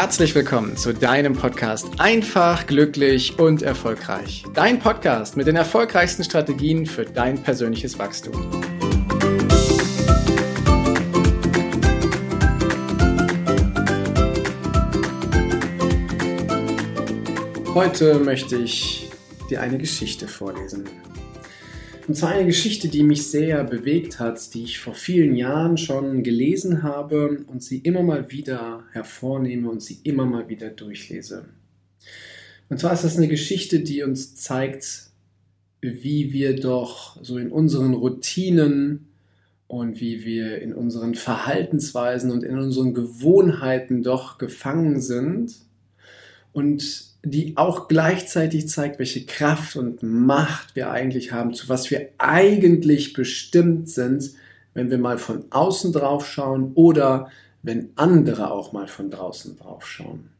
herzlich willkommen zu deinem Podcast Einfach, glücklich und erfolgreich. Dein Podcast mit den erfolgreichsten Strategien für dein persönliches Wachstum. Heute möchte ich dir eine Geschichte vorlesen. Und zwar eine Geschichte, die mich sehr bewegt hat, die ich vor vielen Jahren schon gelesen habe und sie immer mal wieder hervornehme und sie immer mal wieder durchlese. Und zwar ist das eine Geschichte, die uns zeigt, wie wir doch so in unseren Routinen und wie wir in unseren Verhaltensweisen und in unseren Gewohnheiten doch gefangen sind und die auch gleichzeitig zeigt, welche Kraft und Macht wir eigentlich haben, zu was wir eigentlich bestimmt sind, wenn wir mal von außen drauf schauen oder wenn andere auch mal von draußen drauf schauen.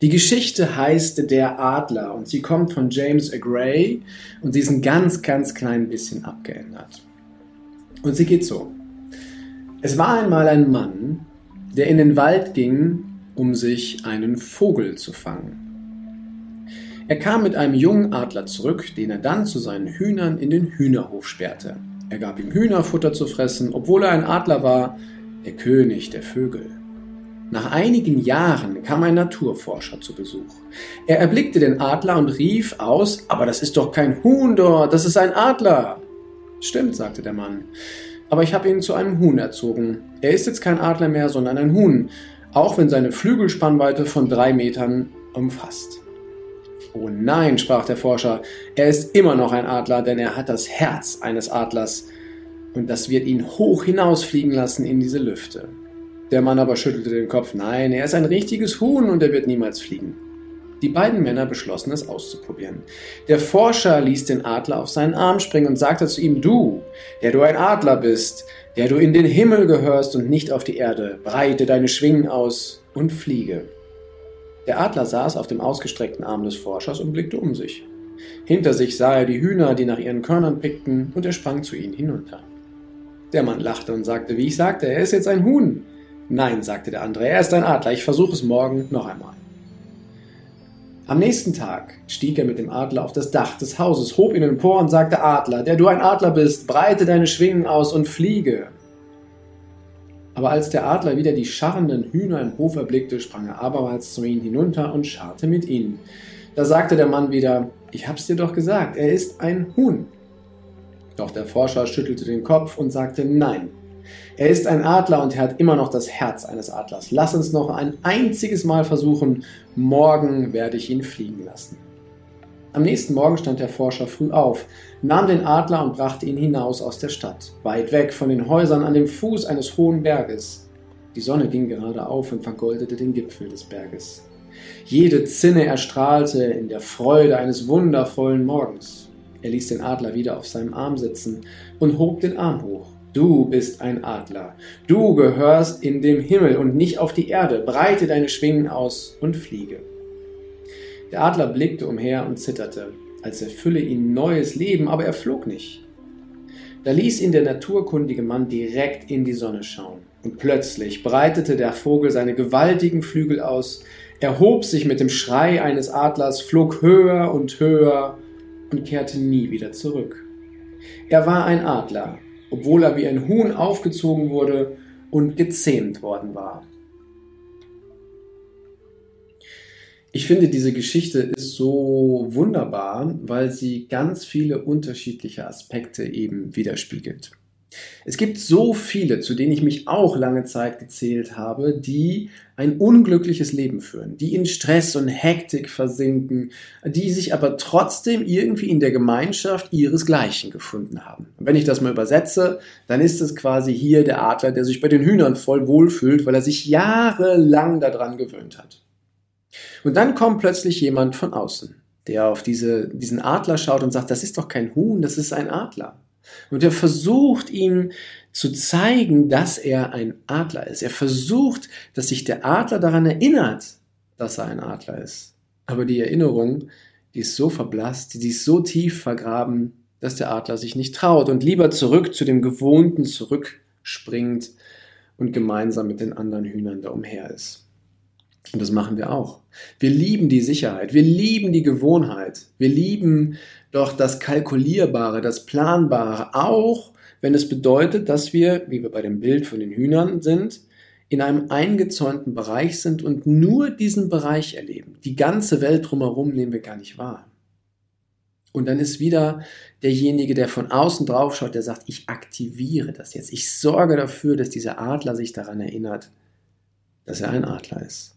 Die Geschichte heißt Der Adler und sie kommt von James A. Gray und sie ist ein ganz, ganz klein bisschen abgeändert. Und sie geht so. Es war einmal ein Mann, der in den Wald ging, um sich einen Vogel zu fangen. Er kam mit einem jungen Adler zurück, den er dann zu seinen Hühnern in den Hühnerhof sperrte. Er gab ihm Hühnerfutter zu fressen, obwohl er ein Adler war, der König der Vögel. Nach einigen Jahren kam ein Naturforscher zu Besuch. Er erblickte den Adler und rief aus, aber das ist doch kein Huhn dort, das ist ein Adler. Stimmt, sagte der Mann, aber ich habe ihn zu einem Huhn erzogen. Er ist jetzt kein Adler mehr, sondern ein Huhn, auch wenn seine Flügelspannweite von drei Metern umfasst. Oh nein, sprach der Forscher, er ist immer noch ein Adler, denn er hat das Herz eines Adlers und das wird ihn hoch hinausfliegen lassen in diese Lüfte. Der Mann aber schüttelte den Kopf, nein, er ist ein richtiges Huhn und er wird niemals fliegen. Die beiden Männer beschlossen es auszuprobieren. Der Forscher ließ den Adler auf seinen Arm springen und sagte zu ihm, du, der du ein Adler bist, der du in den Himmel gehörst und nicht auf die Erde, breite deine Schwingen aus und fliege. Der Adler saß auf dem ausgestreckten Arm des Forschers und blickte um sich. Hinter sich sah er die Hühner, die nach ihren Körnern pickten, und er sprang zu ihnen hinunter. Der Mann lachte und sagte, wie ich sagte, er ist jetzt ein Huhn. Nein, sagte der andere, er ist ein Adler, ich versuche es morgen noch einmal. Am nächsten Tag stieg er mit dem Adler auf das Dach des Hauses, hob ihn empor und sagte, Adler, der du ein Adler bist, breite deine Schwingen aus und fliege. Aber als der Adler wieder die scharrenden Hühner im Hof erblickte, sprang er abermals zu ihnen hinunter und scharrte mit ihnen. Da sagte der Mann wieder, ich hab's dir doch gesagt, er ist ein Huhn. Doch der Forscher schüttelte den Kopf und sagte, nein, er ist ein Adler und er hat immer noch das Herz eines Adlers. Lass uns noch ein einziges Mal versuchen, morgen werde ich ihn fliegen lassen. Am nächsten Morgen stand der Forscher früh auf, nahm den Adler und brachte ihn hinaus aus der Stadt, weit weg von den Häusern an dem Fuß eines hohen Berges. Die Sonne ging gerade auf und vergoldete den Gipfel des Berges. Jede Zinne erstrahlte in der Freude eines wundervollen Morgens. Er ließ den Adler wieder auf seinem Arm sitzen und hob den Arm hoch. Du bist ein Adler. Du gehörst in dem Himmel und nicht auf die Erde. Breite deine Schwingen aus und fliege. Der Adler blickte umher und zitterte, als erfülle ihn neues Leben, aber er flog nicht. Da ließ ihn der naturkundige Mann direkt in die Sonne schauen. Und plötzlich breitete der Vogel seine gewaltigen Flügel aus, erhob sich mit dem Schrei eines Adlers, flog höher und höher und kehrte nie wieder zurück. Er war ein Adler, obwohl er wie ein Huhn aufgezogen wurde und gezähmt worden war. Ich finde, diese Geschichte ist so wunderbar, weil sie ganz viele unterschiedliche Aspekte eben widerspiegelt. Es gibt so viele, zu denen ich mich auch lange Zeit gezählt habe, die ein unglückliches Leben führen, die in Stress und Hektik versinken, die sich aber trotzdem irgendwie in der Gemeinschaft ihresgleichen gefunden haben. Und wenn ich das mal übersetze, dann ist es quasi hier der Adler, der sich bei den Hühnern voll wohlfühlt, weil er sich jahrelang daran gewöhnt hat. Und dann kommt plötzlich jemand von außen, der auf diese, diesen Adler schaut und sagt, das ist doch kein Huhn, das ist ein Adler. Und er versucht ihm zu zeigen, dass er ein Adler ist. Er versucht, dass sich der Adler daran erinnert, dass er ein Adler ist. Aber die Erinnerung, die ist so verblasst, die ist so tief vergraben, dass der Adler sich nicht traut und lieber zurück zu dem Gewohnten zurückspringt und gemeinsam mit den anderen Hühnern da umher ist. Und das machen wir auch. Wir lieben die Sicherheit, wir lieben die Gewohnheit, wir lieben doch das Kalkulierbare, das Planbare, auch wenn es bedeutet, dass wir, wie wir bei dem Bild von den Hühnern sind, in einem eingezäunten Bereich sind und nur diesen Bereich erleben. Die ganze Welt drumherum nehmen wir gar nicht wahr. Und dann ist wieder derjenige, der von außen drauf schaut, der sagt, ich aktiviere das jetzt. Ich sorge dafür, dass dieser Adler sich daran erinnert, dass er ein Adler ist.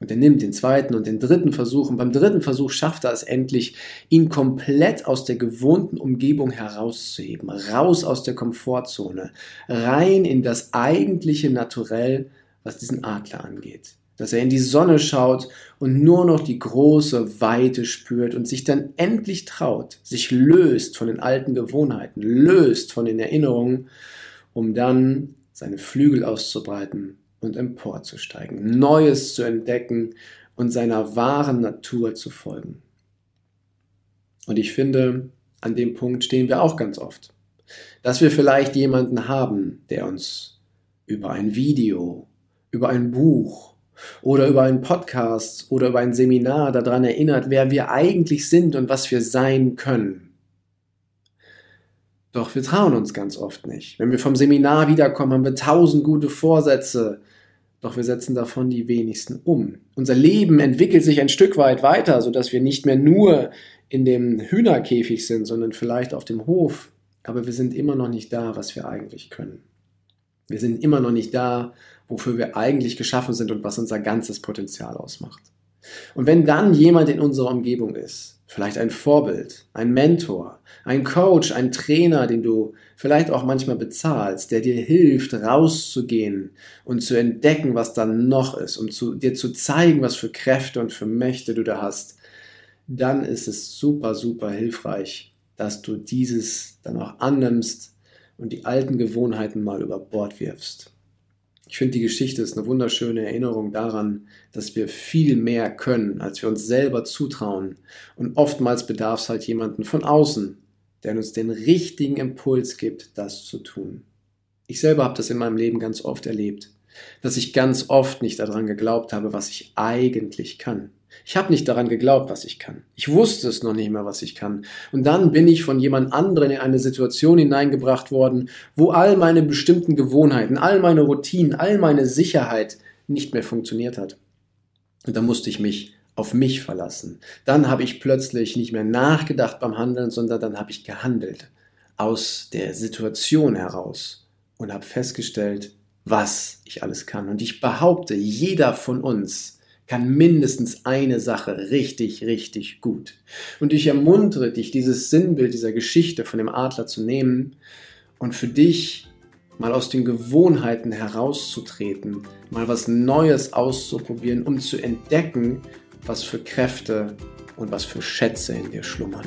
Und er nimmt den zweiten und den dritten Versuch. Und beim dritten Versuch schafft er es endlich, ihn komplett aus der gewohnten Umgebung herauszuheben, raus aus der Komfortzone, rein in das eigentliche Naturell, was diesen Adler angeht. Dass er in die Sonne schaut und nur noch die große Weite spürt und sich dann endlich traut, sich löst von den alten Gewohnheiten, löst von den Erinnerungen, um dann seine Flügel auszubreiten und emporzusteigen, Neues zu entdecken und seiner wahren Natur zu folgen. Und ich finde, an dem Punkt stehen wir auch ganz oft, dass wir vielleicht jemanden haben, der uns über ein Video, über ein Buch oder über einen Podcast oder über ein Seminar daran erinnert, wer wir eigentlich sind und was wir sein können. Doch wir trauen uns ganz oft nicht. Wenn wir vom Seminar wiederkommen, haben wir tausend gute Vorsätze, doch wir setzen davon die wenigsten um. Unser Leben entwickelt sich ein Stück weit weiter, sodass wir nicht mehr nur in dem Hühnerkäfig sind, sondern vielleicht auf dem Hof. Aber wir sind immer noch nicht da, was wir eigentlich können. Wir sind immer noch nicht da, wofür wir eigentlich geschaffen sind und was unser ganzes Potenzial ausmacht. Und wenn dann jemand in unserer Umgebung ist, vielleicht ein Vorbild, ein Mentor, ein Coach, ein Trainer, den du vielleicht auch manchmal bezahlst, der dir hilft, rauszugehen und zu entdecken, was da noch ist, um zu, dir zu zeigen, was für Kräfte und für Mächte du da hast, dann ist es super, super hilfreich, dass du dieses dann auch annimmst und die alten Gewohnheiten mal über Bord wirfst. Ich finde, die Geschichte ist eine wunderschöne Erinnerung daran, dass wir viel mehr können, als wir uns selber zutrauen. Und oftmals bedarf es halt jemanden von außen, der uns den richtigen Impuls gibt, das zu tun. Ich selber habe das in meinem Leben ganz oft erlebt, dass ich ganz oft nicht daran geglaubt habe, was ich eigentlich kann. Ich habe nicht daran geglaubt, was ich kann. Ich wusste es noch nicht mehr, was ich kann. Und dann bin ich von jemand anderem in eine Situation hineingebracht worden, wo all meine bestimmten Gewohnheiten, all meine Routinen, all meine Sicherheit nicht mehr funktioniert hat. Und da musste ich mich auf mich verlassen. Dann habe ich plötzlich nicht mehr nachgedacht beim Handeln, sondern dann habe ich gehandelt aus der Situation heraus und habe festgestellt, was ich alles kann. Und ich behaupte, jeder von uns kann mindestens eine Sache richtig, richtig gut. Und ich ermuntere dich, dieses Sinnbild dieser Geschichte von dem Adler zu nehmen und für dich mal aus den Gewohnheiten herauszutreten, mal was Neues auszuprobieren, um zu entdecken, was für Kräfte und was für Schätze in dir schlummern.